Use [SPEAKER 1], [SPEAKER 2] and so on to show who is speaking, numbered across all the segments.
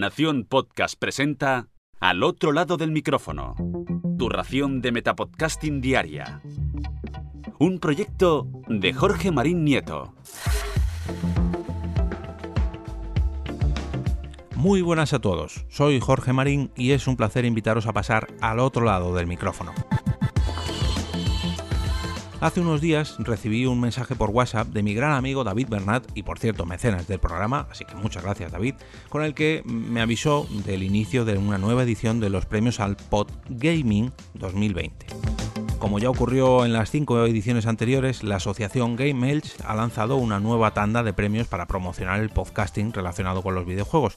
[SPEAKER 1] Nación Podcast presenta Al otro lado del micrófono. Tu ración de Metapodcasting Diaria. Un proyecto de Jorge Marín Nieto.
[SPEAKER 2] Muy buenas a todos, soy Jorge Marín y es un placer invitaros a pasar al otro lado del micrófono. Hace unos días recibí un mensaje por WhatsApp de mi gran amigo David Bernat, y por cierto mecenas del programa, así que muchas gracias David, con el que me avisó del inicio de una nueva edición de los premios al Pod Gaming 2020. Como ya ocurrió en las cinco ediciones anteriores, la asociación Game Elch ha lanzado una nueva tanda de premios para promocionar el podcasting relacionado con los videojuegos.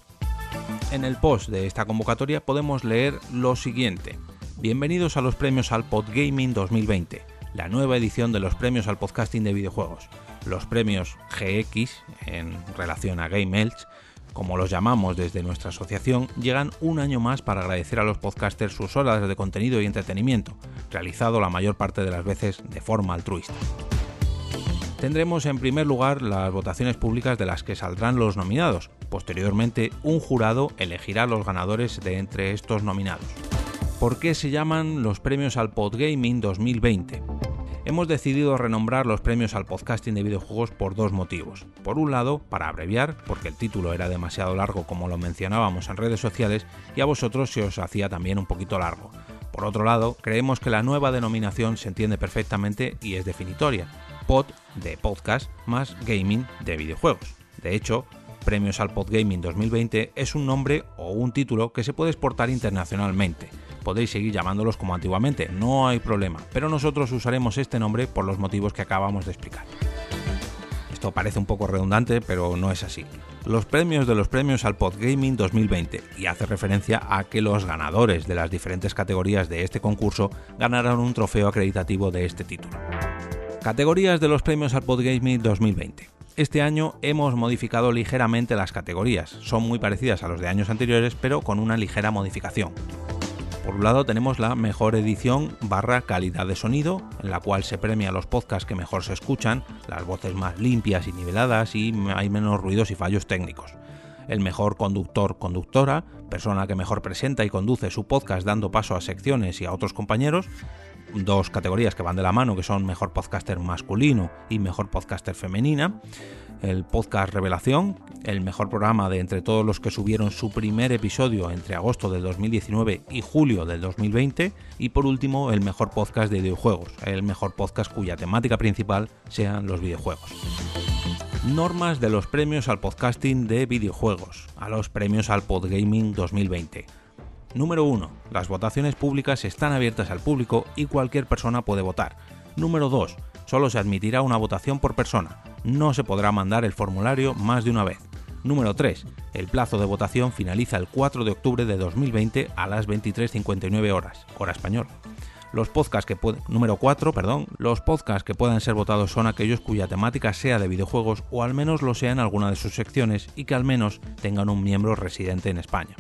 [SPEAKER 2] En el post de esta convocatoria podemos leer lo siguiente. Bienvenidos a los premios al Pod Gaming 2020 la nueva edición de los premios al podcasting de videojuegos. Los premios GX, en relación a Game Elch, como los llamamos desde nuestra asociación, llegan un año más para agradecer a los podcasters sus horas de contenido y entretenimiento, realizado la mayor parte de las veces de forma altruista. Tendremos en primer lugar las votaciones públicas de las que saldrán los nominados. Posteriormente, un jurado elegirá los ganadores de entre estos nominados. ¿Por qué se llaman los premios al Podgaming 2020? Hemos decidido renombrar los premios al podcasting de videojuegos por dos motivos. Por un lado, para abreviar, porque el título era demasiado largo como lo mencionábamos en redes sociales y a vosotros se os hacía también un poquito largo. Por otro lado, creemos que la nueva denominación se entiende perfectamente y es definitoria. Pod de podcast más gaming de videojuegos. De hecho, Premios al Podgaming 2020 es un nombre o un título que se puede exportar internacionalmente podéis seguir llamándolos como antiguamente, no hay problema, pero nosotros usaremos este nombre por los motivos que acabamos de explicar. Esto parece un poco redundante, pero no es así. Los premios de los premios al Podgaming 2020 y hace referencia a que los ganadores de las diferentes categorías de este concurso ganarán un trofeo acreditativo de este título. Categorías de los premios al Podgaming 2020. Este año hemos modificado ligeramente las categorías, son muy parecidas a los de años anteriores pero con una ligera modificación. Por un lado tenemos la mejor edición barra calidad de sonido, en la cual se premia los podcasts que mejor se escuchan, las voces más limpias y niveladas y hay menos ruidos y fallos técnicos. El mejor conductor conductora, persona que mejor presenta y conduce su podcast dando paso a secciones y a otros compañeros, dos categorías que van de la mano, que son mejor podcaster masculino y mejor podcaster femenina. El podcast Revelación, el mejor programa de entre todos los que subieron su primer episodio entre agosto del 2019 y julio del 2020. Y por último, el mejor podcast de videojuegos, el mejor podcast cuya temática principal sean los videojuegos normas de los premios al podcasting de videojuegos, a los premios al Podgaming 2020. Número 1. Las votaciones públicas están abiertas al público y cualquier persona puede votar. Número 2. Solo se admitirá una votación por persona. No se podrá mandar el formulario más de una vez. Número 3. El plazo de votación finaliza el 4 de octubre de 2020 a las 23.59 horas, hora española. Los podcasts que número 4, perdón, los podcasts que puedan ser votados son aquellos cuya temática sea de videojuegos o al menos lo sea en alguna de sus secciones y que al menos tengan un miembro residente en España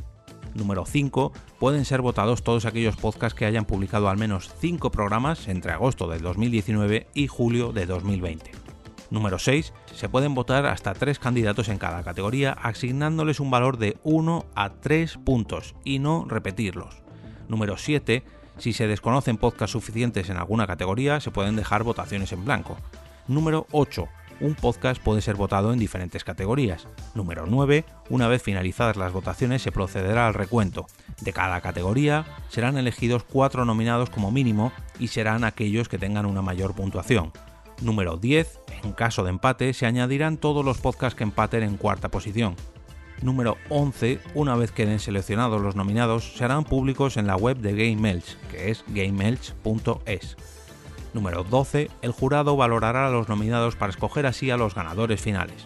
[SPEAKER 2] número 5, pueden ser votados todos aquellos podcasts que hayan publicado al menos 5 programas entre agosto del 2019 y julio de 2020. Número 6. Se pueden votar hasta 3 candidatos en cada categoría asignándoles un valor de 1 a 3 puntos y no repetirlos. Número 7. Si se desconocen podcasts suficientes en alguna categoría, se pueden dejar votaciones en blanco. Número 8 un podcast puede ser votado en diferentes categorías. Número 9. Una vez finalizadas las votaciones se procederá al recuento. De cada categoría serán elegidos cuatro nominados como mínimo y serán aquellos que tengan una mayor puntuación. Número 10. En caso de empate se añadirán todos los podcasts que empaten en cuarta posición. Número 11. Una vez queden seleccionados los nominados, serán públicos en la web de Game que es gameelch.es. Número 12. El jurado valorará a los nominados para escoger así a los ganadores finales.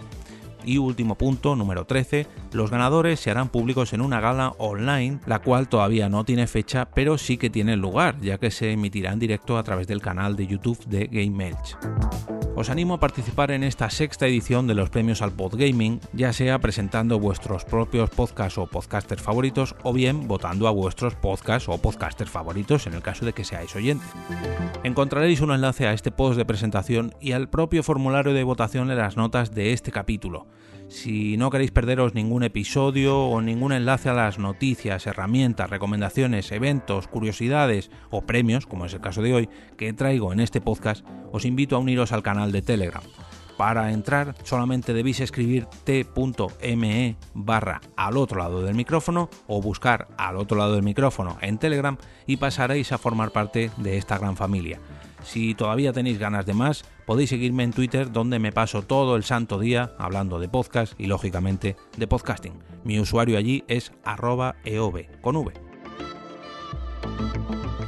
[SPEAKER 2] Y último punto, número 13, los ganadores se harán públicos en una gala online, la cual todavía no tiene fecha, pero sí que tiene lugar, ya que se emitirá en directo a través del canal de YouTube de Game. Os animo a participar en esta sexta edición de los premios al Podgaming, ya sea presentando vuestros propios podcasts o podcasters favoritos o bien votando a vuestros podcasts o podcasters favoritos en el caso de que seáis oyentes. Encontraréis un enlace a este post de presentación y al propio formulario de votación en las notas de este capítulo. Si no queréis perderos ningún episodio o ningún enlace a las noticias, herramientas, recomendaciones, eventos, curiosidades o premios, como es el caso de hoy, que traigo en este podcast, os invito a uniros al canal de Telegram. Para entrar solamente debéis escribir t.me barra al otro lado del micrófono o buscar al otro lado del micrófono en Telegram y pasaréis a formar parte de esta gran familia. Si todavía tenéis ganas de más, podéis seguirme en Twitter donde me paso todo el santo día hablando de podcast y lógicamente de podcasting. Mi usuario allí es arroba eov.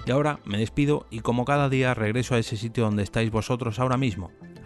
[SPEAKER 2] Y ahora me despido y como cada día regreso a ese sitio donde estáis vosotros ahora mismo,